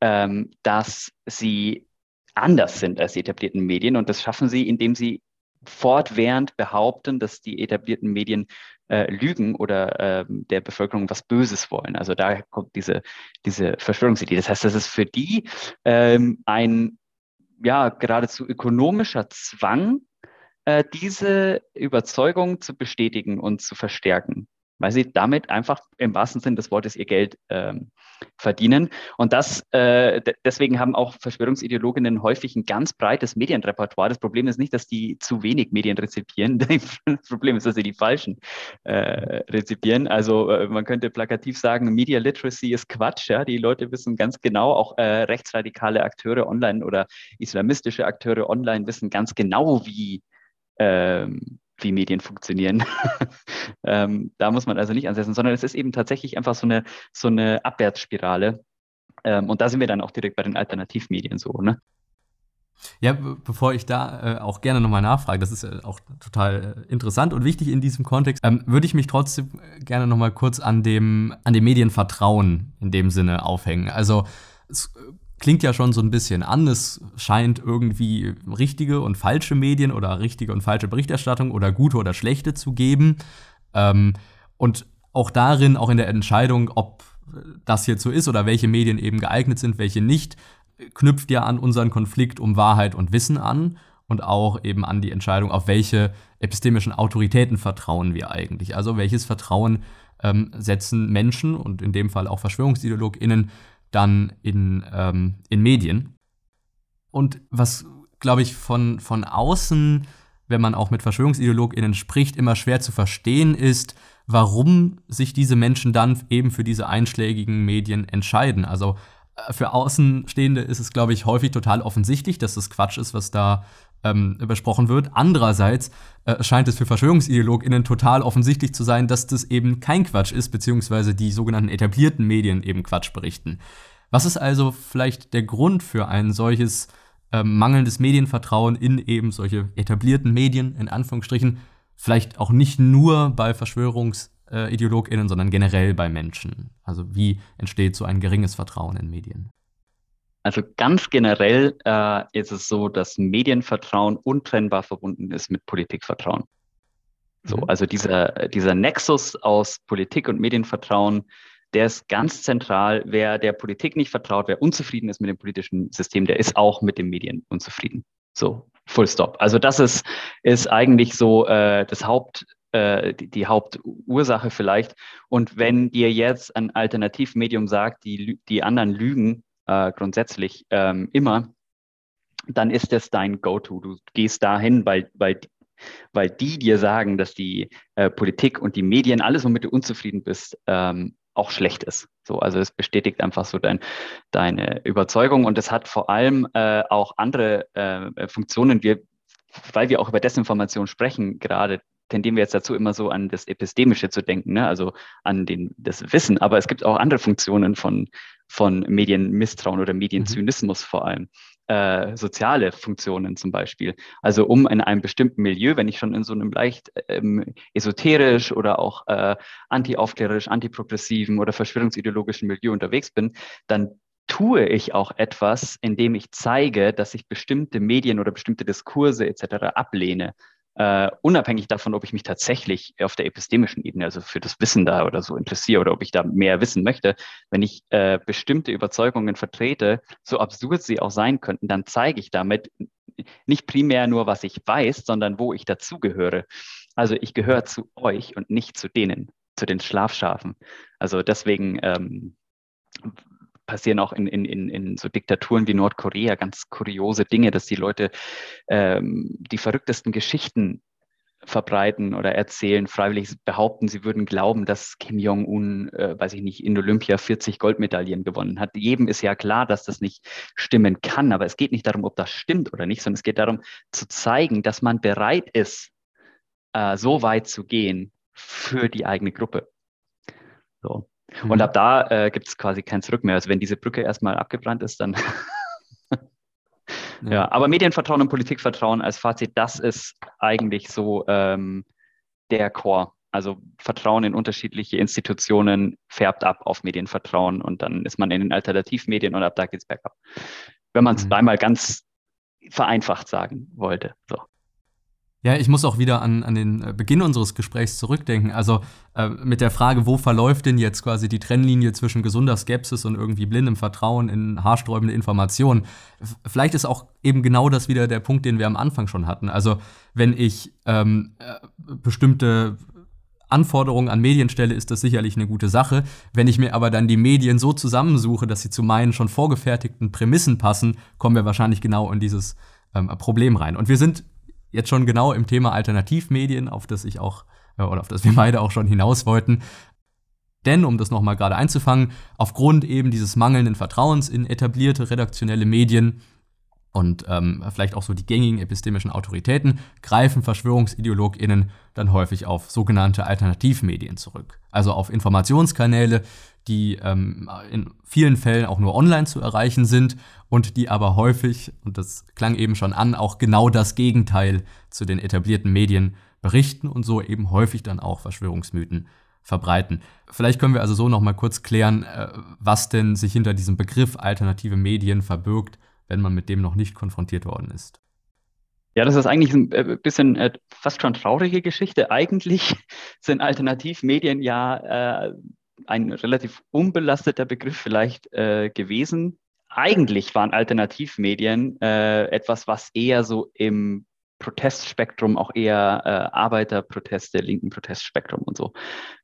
ähm, dass sie anders sind als die etablierten Medien. Und das schaffen sie, indem sie fortwährend behaupten, dass die etablierten Medien äh, lügen oder äh, der Bevölkerung was Böses wollen. Also da kommt diese, diese Verschwörungsidee. Das heißt, das ist für die ähm, ein ja, geradezu ökonomischer Zwang, äh, diese Überzeugung zu bestätigen und zu verstärken weil sie damit einfach im wahrsten Sinne des Wortes ihr Geld ähm, verdienen. Und das, äh, deswegen haben auch Verschwörungsideologinnen häufig ein ganz breites Medienrepertoire. Das Problem ist nicht, dass die zu wenig Medien rezipieren. Das Problem ist, dass sie die falschen äh, rezipieren. Also äh, man könnte plakativ sagen, Media Literacy ist Quatsch. Ja? Die Leute wissen ganz genau, auch äh, rechtsradikale Akteure online oder islamistische Akteure online wissen ganz genau, wie ähm, wie Medien funktionieren. ähm, da muss man also nicht ansetzen, sondern es ist eben tatsächlich einfach so eine, so eine Abwärtsspirale. Ähm, und da sind wir dann auch direkt bei den Alternativmedien so, ne? Ja, bevor ich da äh, auch gerne nochmal nachfrage, das ist äh, auch total äh, interessant und wichtig in diesem Kontext, ähm, würde ich mich trotzdem gerne nochmal kurz an dem, an dem Medienvertrauen in dem Sinne aufhängen. Also es klingt ja schon so ein bisschen an. Es scheint irgendwie richtige und falsche Medien oder richtige und falsche Berichterstattung oder gute oder schlechte zu geben. Ähm, und auch darin, auch in der Entscheidung, ob das jetzt so ist oder welche Medien eben geeignet sind, welche nicht, knüpft ja an unseren Konflikt um Wahrheit und Wissen an und auch eben an die Entscheidung, auf welche epistemischen Autoritäten vertrauen wir eigentlich. Also welches Vertrauen ähm, setzen Menschen und in dem Fall auch VerschwörungsideologInnen dann in, ähm, in Medien. Und was, glaube ich, von, von außen, wenn man auch mit VerschwörungsideologInnen spricht, immer schwer zu verstehen ist, warum sich diese Menschen dann eben für diese einschlägigen Medien entscheiden. Also äh, für Außenstehende ist es, glaube ich, häufig total offensichtlich, dass das Quatsch ist, was da ähm, besprochen wird. Andererseits äh, scheint es für VerschwörungsideologInnen total offensichtlich zu sein, dass das eben kein Quatsch ist, beziehungsweise die sogenannten etablierten Medien eben Quatsch berichten. Was ist also vielleicht der Grund für ein solches äh, mangelndes Medienvertrauen in eben solche etablierten Medien, in Anführungsstrichen, vielleicht auch nicht nur bei VerschwörungsideologInnen, sondern generell bei Menschen? Also wie entsteht so ein geringes Vertrauen in Medien? Also ganz generell äh, ist es so, dass Medienvertrauen untrennbar verbunden ist mit Politikvertrauen. So, mhm. also dieser, dieser Nexus aus Politik und Medienvertrauen, der ist ganz zentral. Wer der Politik nicht vertraut, wer unzufrieden ist mit dem politischen System, der ist auch mit den Medien unzufrieden. So, full stop. Also das ist, ist eigentlich so äh, das Haupt, äh, die, die, Hauptursache vielleicht. Und wenn dir jetzt ein Alternativmedium sagt, die, die anderen lügen, äh, grundsätzlich ähm, immer, dann ist das dein Go-To. Du gehst dahin, weil, weil, weil die dir sagen, dass die äh, Politik und die Medien, alles, womit du unzufrieden bist, ähm, auch schlecht ist. So, also es bestätigt einfach so dein, deine Überzeugung und es hat vor allem äh, auch andere äh, Funktionen. Wir, weil wir auch über Desinformation sprechen, gerade tendieren wir jetzt dazu, immer so an das Epistemische zu denken, ne? also an den, das Wissen. Aber es gibt auch andere Funktionen von, von Medienmisstrauen oder Medienzynismus mhm. vor allem. Äh, soziale Funktionen zum Beispiel. Also um in einem bestimmten Milieu, wenn ich schon in so einem leicht ähm, esoterisch oder auch äh, anti-aufklärerisch, antiprogressiven oder verschwörungsideologischen Milieu unterwegs bin, dann tue ich auch etwas, indem ich zeige, dass ich bestimmte Medien oder bestimmte Diskurse etc. ablehne Uh, unabhängig davon, ob ich mich tatsächlich auf der epistemischen Ebene, also für das Wissen da oder so interessiere oder ob ich da mehr wissen möchte, wenn ich uh, bestimmte Überzeugungen vertrete, so absurd sie auch sein könnten, dann zeige ich damit nicht primär nur, was ich weiß, sondern wo ich dazugehöre. Also ich gehöre zu euch und nicht zu denen, zu den Schlafschafen. Also deswegen ähm, passieren auch in, in, in, in so Diktaturen wie Nordkorea ganz kuriose Dinge, dass die Leute ähm, die verrücktesten Geschichten verbreiten oder erzählen, freiwillig behaupten, sie würden glauben, dass Kim Jong-un, äh, weiß ich nicht, in Olympia 40 Goldmedaillen gewonnen hat. Jedem ist ja klar, dass das nicht stimmen kann, aber es geht nicht darum, ob das stimmt oder nicht, sondern es geht darum zu zeigen, dass man bereit ist, äh, so weit zu gehen für die eigene Gruppe. So. Mhm. Und ab da äh, gibt es quasi kein Zurück mehr. Also wenn diese Brücke erstmal abgebrannt ist, dann. ja. ja. aber Medienvertrauen und Politikvertrauen als Fazit, das ist eigentlich so ähm, der Core. Also Vertrauen in unterschiedliche Institutionen färbt ab auf Medienvertrauen und dann ist man in den Alternativmedien und ab da geht's bergab. Wenn man es mhm. einmal ganz vereinfacht sagen wollte. So. Ja, ich muss auch wieder an, an den äh, Beginn unseres Gesprächs zurückdenken. Also äh, mit der Frage, wo verläuft denn jetzt quasi die Trennlinie zwischen gesunder Skepsis und irgendwie blindem Vertrauen in haarsträubende Informationen? Vielleicht ist auch eben genau das wieder der Punkt, den wir am Anfang schon hatten. Also wenn ich ähm, äh, bestimmte Anforderungen an Medien stelle, ist das sicherlich eine gute Sache. Wenn ich mir aber dann die Medien so zusammensuche, dass sie zu meinen schon vorgefertigten Prämissen passen, kommen wir wahrscheinlich genau in dieses ähm, Problem rein. Und wir sind jetzt schon genau im Thema Alternativmedien, auf das ich auch, äh, oder auf das wir beide auch schon hinaus wollten. Denn, um das nochmal gerade einzufangen, aufgrund eben dieses mangelnden Vertrauens in etablierte redaktionelle Medien und ähm, vielleicht auch so die gängigen epistemischen Autoritäten greifen VerschwörungsideologInnen dann häufig auf sogenannte Alternativmedien zurück. Also auf Informationskanäle, die ähm, in vielen Fällen auch nur online zu erreichen sind und die aber häufig, und das klang eben schon an, auch genau das Gegenteil zu den etablierten Medien berichten und so eben häufig dann auch Verschwörungsmythen verbreiten. Vielleicht können wir also so noch mal kurz klären, äh, was denn sich hinter diesem Begriff alternative Medien verbirgt, wenn man mit dem noch nicht konfrontiert worden ist. Ja, das ist eigentlich ein äh, bisschen äh, fast schon traurige Geschichte. Eigentlich sind Alternativmedien ja äh, ein relativ unbelasteter Begriff vielleicht äh, gewesen. Eigentlich waren Alternativmedien äh, etwas, was eher so im Protestspektrum, auch eher äh, Arbeiterproteste, linken Protestspektrum und so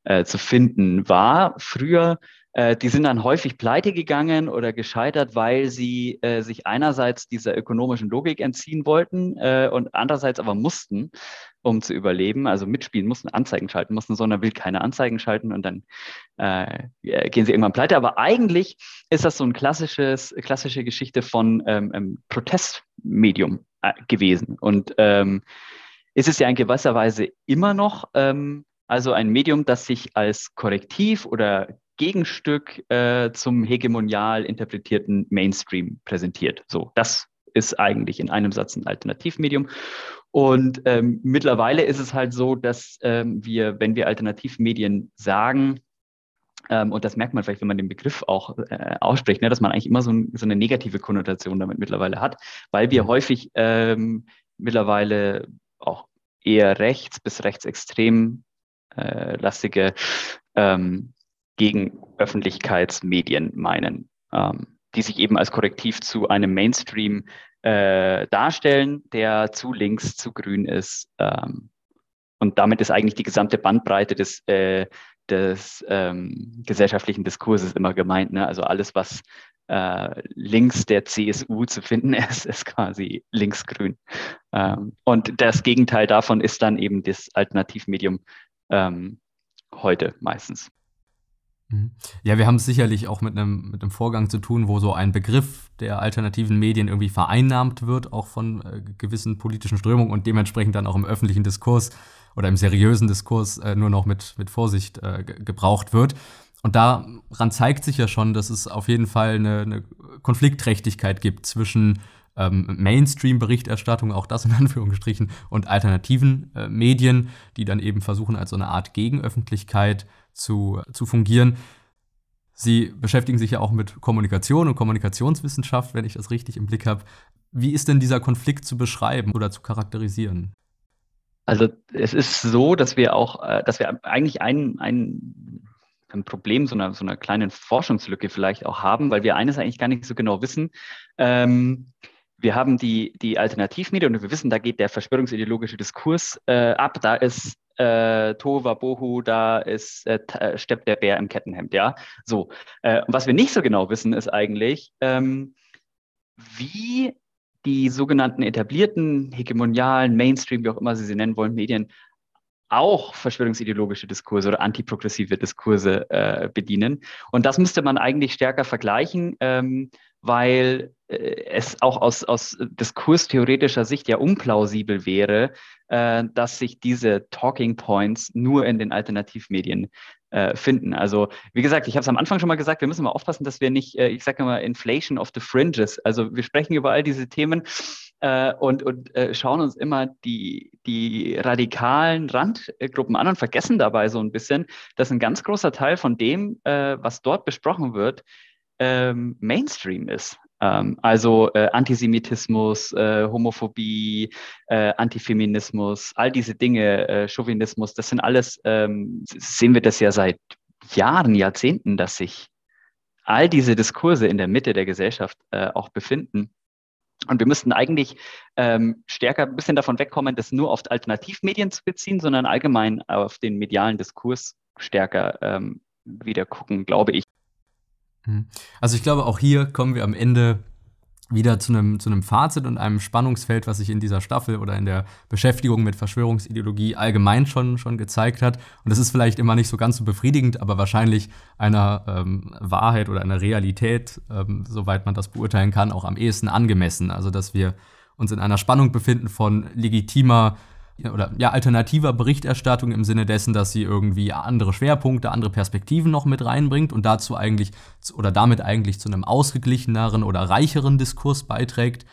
äh, zu finden war. Früher äh, die sind dann häufig pleite gegangen oder gescheitert, weil sie äh, sich einerseits dieser ökonomischen Logik entziehen wollten äh, und andererseits aber mussten, um zu überleben, also mitspielen mussten, Anzeigen schalten mussten, sondern will keine Anzeigen schalten und dann äh, gehen sie irgendwann pleite. Aber eigentlich ist das so ein klassisches, klassische Geschichte von ähm, ähm, Protestmedium äh, gewesen. Und ähm, ist es ja in gewisser Weise immer noch, ähm, also ein Medium, das sich als Korrektiv oder Gegenstück äh, zum hegemonial interpretierten Mainstream präsentiert. So, das ist eigentlich in einem Satz ein Alternativmedium. Und ähm, mittlerweile ist es halt so, dass ähm, wir, wenn wir Alternativmedien sagen, ähm, und das merkt man vielleicht, wenn man den Begriff auch äh, ausspricht, ne, dass man eigentlich immer so, ein, so, eine negative Konnotation damit mittlerweile hat, weil wir mhm. häufig ähm, mittlerweile auch eher rechts bis rechtsextrem äh, lastige ähm, gegen Öffentlichkeitsmedien meinen, ähm, die sich eben als Korrektiv zu einem Mainstream äh, darstellen, der zu links, zu grün ist. Ähm, und damit ist eigentlich die gesamte Bandbreite des, äh, des ähm, gesellschaftlichen Diskurses immer gemeint. Ne? Also alles, was äh, links der CSU zu finden ist, ist quasi linksgrün. Ähm, und das Gegenteil davon ist dann eben das Alternativmedium ähm, heute meistens. Mhm. Ja, wir haben es sicherlich auch mit einem, mit Vorgang zu tun, wo so ein Begriff der alternativen Medien irgendwie vereinnahmt wird, auch von äh, gewissen politischen Strömungen und dementsprechend dann auch im öffentlichen Diskurs oder im seriösen Diskurs äh, nur noch mit, mit Vorsicht äh, gebraucht wird. Und daran zeigt sich ja schon, dass es auf jeden Fall eine, eine Konfliktträchtigkeit gibt zwischen ähm, Mainstream-Berichterstattung, auch das in Anführungsstrichen, und alternativen äh, Medien, die dann eben versuchen, als so eine Art Gegenöffentlichkeit zu, zu fungieren. Sie beschäftigen sich ja auch mit Kommunikation und Kommunikationswissenschaft, wenn ich das richtig im Blick habe. Wie ist denn dieser Konflikt zu beschreiben oder zu charakterisieren? Also es ist so, dass wir auch, äh, dass wir eigentlich ein, ein, ein Problem, so einer, so einer kleinen Forschungslücke vielleicht auch haben, weil wir eines eigentlich gar nicht so genau wissen. Ähm, wir haben die, die Alternativmedien und wir wissen, da geht der verschwörungsideologische Diskurs äh, ab. Da ist äh, Tova Bohu, da ist äh, äh, steppt der Bär im Kettenhemd, ja. So. Äh, was wir nicht so genau wissen, ist eigentlich, ähm, wie die sogenannten etablierten, hegemonialen, Mainstream, wie auch immer Sie sie nennen wollen, Medien auch verschwörungsideologische Diskurse oder antiprogressive Diskurse äh, bedienen. Und das müsste man eigentlich stärker vergleichen, ähm, weil äh, es auch aus, aus diskurstheoretischer Sicht ja unplausibel wäre, äh, dass sich diese Talking Points nur in den Alternativmedien äh, finden. Also wie gesagt, ich habe es am Anfang schon mal gesagt, wir müssen mal aufpassen, dass wir nicht, äh, ich sage mal, Inflation of the Fringes, also wir sprechen über all diese Themen und, und schauen uns immer die, die radikalen Randgruppen an und vergessen dabei so ein bisschen, dass ein ganz großer Teil von dem, was dort besprochen wird, ähm, Mainstream ist. Ähm, also äh, Antisemitismus, äh, Homophobie, äh, Antifeminismus, all diese Dinge, äh, Chauvinismus, das sind alles, ähm, sehen wir das ja seit Jahren, Jahrzehnten, dass sich all diese Diskurse in der Mitte der Gesellschaft äh, auch befinden. Und wir müssten eigentlich ähm, stärker ein bisschen davon wegkommen, das nur auf Alternativmedien zu beziehen, sondern allgemein auf den medialen Diskurs stärker ähm, wieder gucken, glaube ich. Hm. Also ich glaube, auch hier kommen wir am Ende wieder zu einem, zu einem Fazit und einem Spannungsfeld, was sich in dieser Staffel oder in der Beschäftigung mit Verschwörungsideologie allgemein schon, schon gezeigt hat. Und das ist vielleicht immer nicht so ganz so befriedigend, aber wahrscheinlich einer ähm, Wahrheit oder einer Realität, ähm, soweit man das beurteilen kann, auch am ehesten angemessen. Also dass wir uns in einer Spannung befinden von legitimer oder ja, alternativer Berichterstattung im Sinne dessen, dass sie irgendwie andere Schwerpunkte, andere Perspektiven noch mit reinbringt und dazu eigentlich oder damit eigentlich zu einem ausgeglicheneren oder reicheren Diskurs beiträgt.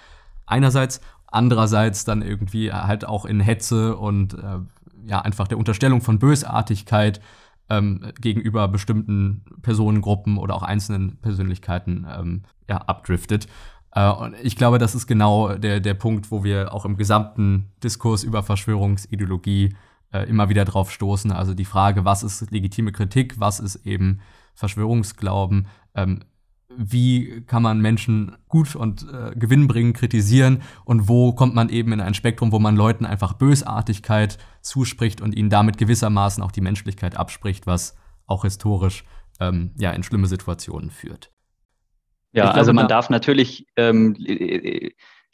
Einerseits, andererseits dann irgendwie halt auch in Hetze und äh, ja, einfach der Unterstellung von Bösartigkeit ähm, gegenüber bestimmten Personengruppen oder auch einzelnen Persönlichkeiten ähm, ja, abdriftet. Äh, und ich glaube, das ist genau der, der Punkt, wo wir auch im gesamten Diskurs über Verschwörungsideologie äh, immer wieder drauf stoßen. Also die Frage, was ist legitime Kritik, was ist eben Verschwörungsglauben, ähm, wie kann man Menschen gut und äh, gewinnbringend kritisieren und wo kommt man eben in ein Spektrum, wo man Leuten einfach Bösartigkeit zuspricht und ihnen damit gewissermaßen auch die Menschlichkeit abspricht, was auch historisch ähm, ja in schlimme Situationen führt. Ja, glaube, also man da darf natürlich, ähm,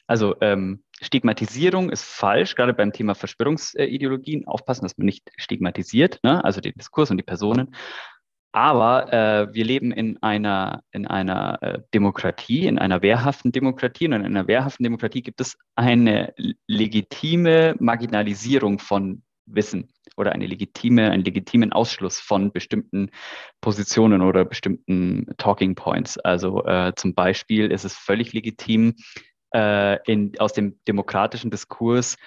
also ähm, Stigmatisierung ist falsch, gerade beim Thema Verschwörungsideologien. Aufpassen, dass man nicht stigmatisiert, ne? also den Diskurs und die Personen. Aber äh, wir leben in einer, in einer äh, Demokratie, in einer wehrhaften Demokratie. Und in einer wehrhaften Demokratie gibt es eine legitime Marginalisierung von Wissen oder eine legitime, einen legitimen Ausschluss von bestimmten Positionen oder bestimmten Talking Points. Also äh, zum Beispiel ist es völlig legitim, äh, in, aus dem demokratischen Diskurs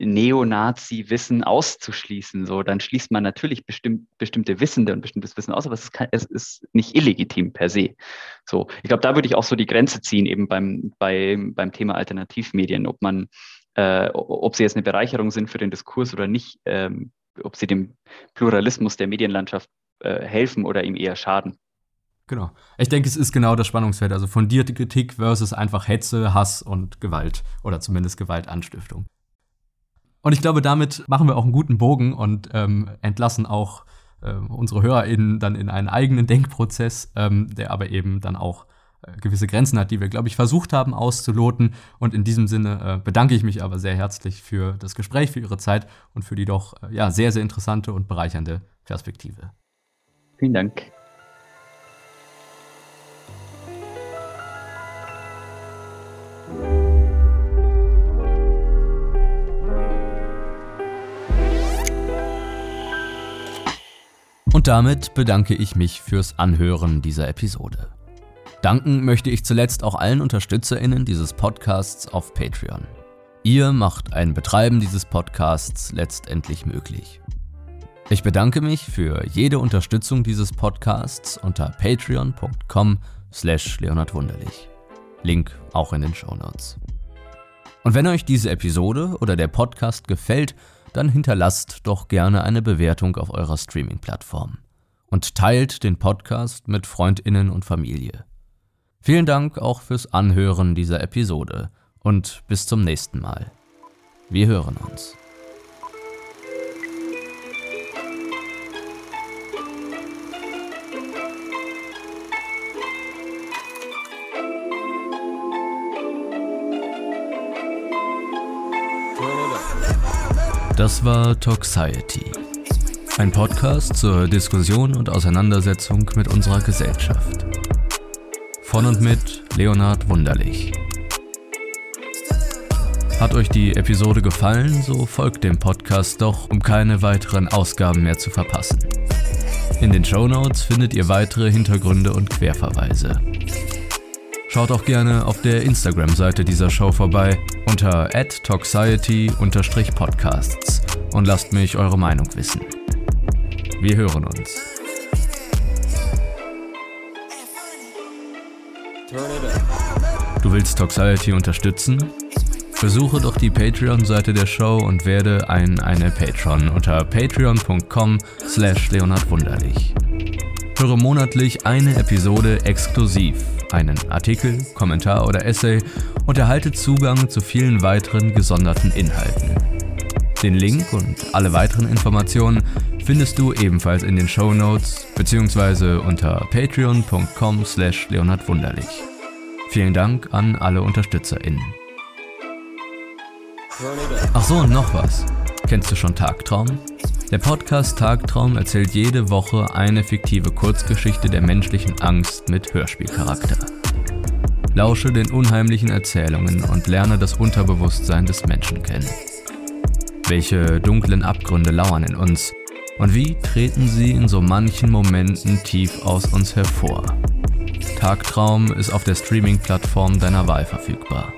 Neonazi-Wissen auszuschließen. So, dann schließt man natürlich bestimmt, bestimmte Wissende und bestimmtes Wissen aus, aber es ist, kein, es ist nicht illegitim per se. So, ich glaube, da würde ich auch so die Grenze ziehen, eben beim, bei, beim Thema Alternativmedien, ob man äh, ob sie jetzt eine Bereicherung sind für den Diskurs oder nicht, ähm, ob sie dem Pluralismus der Medienlandschaft äh, helfen oder ihm eher schaden. Genau. Ich denke, es ist genau das Spannungsfeld. Also fundierte Kritik versus einfach Hetze, Hass und Gewalt. Oder zumindest Gewaltanstiftung. Und ich glaube, damit machen wir auch einen guten Bogen und ähm, entlassen auch äh, unsere HörerInnen dann in einen eigenen Denkprozess, ähm, der aber eben dann auch gewisse Grenzen hat, die wir, glaube ich, versucht haben auszuloten. Und in diesem Sinne äh, bedanke ich mich aber sehr herzlich für das Gespräch, für Ihre Zeit und für die doch äh, ja, sehr, sehr interessante und bereichernde Perspektive. Vielen Dank. Und damit bedanke ich mich fürs Anhören dieser Episode. Danken möchte ich zuletzt auch allen UnterstützerInnen dieses Podcasts auf Patreon. Ihr macht ein Betreiben dieses Podcasts letztendlich möglich. Ich bedanke mich für jede Unterstützung dieses Podcasts unter patreon.com slash leonardwunderlich. Link auch in den Show Notes. Und wenn euch diese Episode oder der Podcast gefällt, dann hinterlasst doch gerne eine Bewertung auf eurer Streaming-Plattform und teilt den Podcast mit Freundinnen und Familie. Vielen Dank auch fürs Anhören dieser Episode und bis zum nächsten Mal. Wir hören uns. Das war Toxiety. Ein Podcast zur Diskussion und Auseinandersetzung mit unserer Gesellschaft. Von und mit Leonhard Wunderlich. Hat euch die Episode gefallen, so folgt dem Podcast doch, um keine weiteren Ausgaben mehr zu verpassen. In den Show Notes findet ihr weitere Hintergründe und Querverweise. Schaut auch gerne auf der Instagram-Seite dieser Show vorbei unter toxiety-podcasts und lasst mich eure Meinung wissen. Wir hören uns. Du willst Toxiety unterstützen? Besuche doch die Patreon-Seite der Show und werde ein eine Patron unter patreon.com slash leonardwunderlich. Höre monatlich eine Episode exklusiv, einen Artikel, Kommentar oder Essay und erhalte Zugang zu vielen weiteren gesonderten Inhalten. Den Link und alle weiteren Informationen findest du ebenfalls in den Show Notes bzw. unter patreon.com slash leonardwunderlich. Vielen Dank an alle UnterstützerInnen. Ach so, und noch was. Kennst du schon Tagtraum? Der Podcast Tagtraum erzählt jede Woche eine fiktive Kurzgeschichte der menschlichen Angst mit Hörspielcharakter. Lausche den unheimlichen Erzählungen und lerne das Unterbewusstsein des Menschen kennen. Welche dunklen Abgründe lauern in uns und wie treten sie in so manchen Momenten tief aus uns hervor? Tagtraum ist auf der Streaming-Plattform deiner Wahl verfügbar.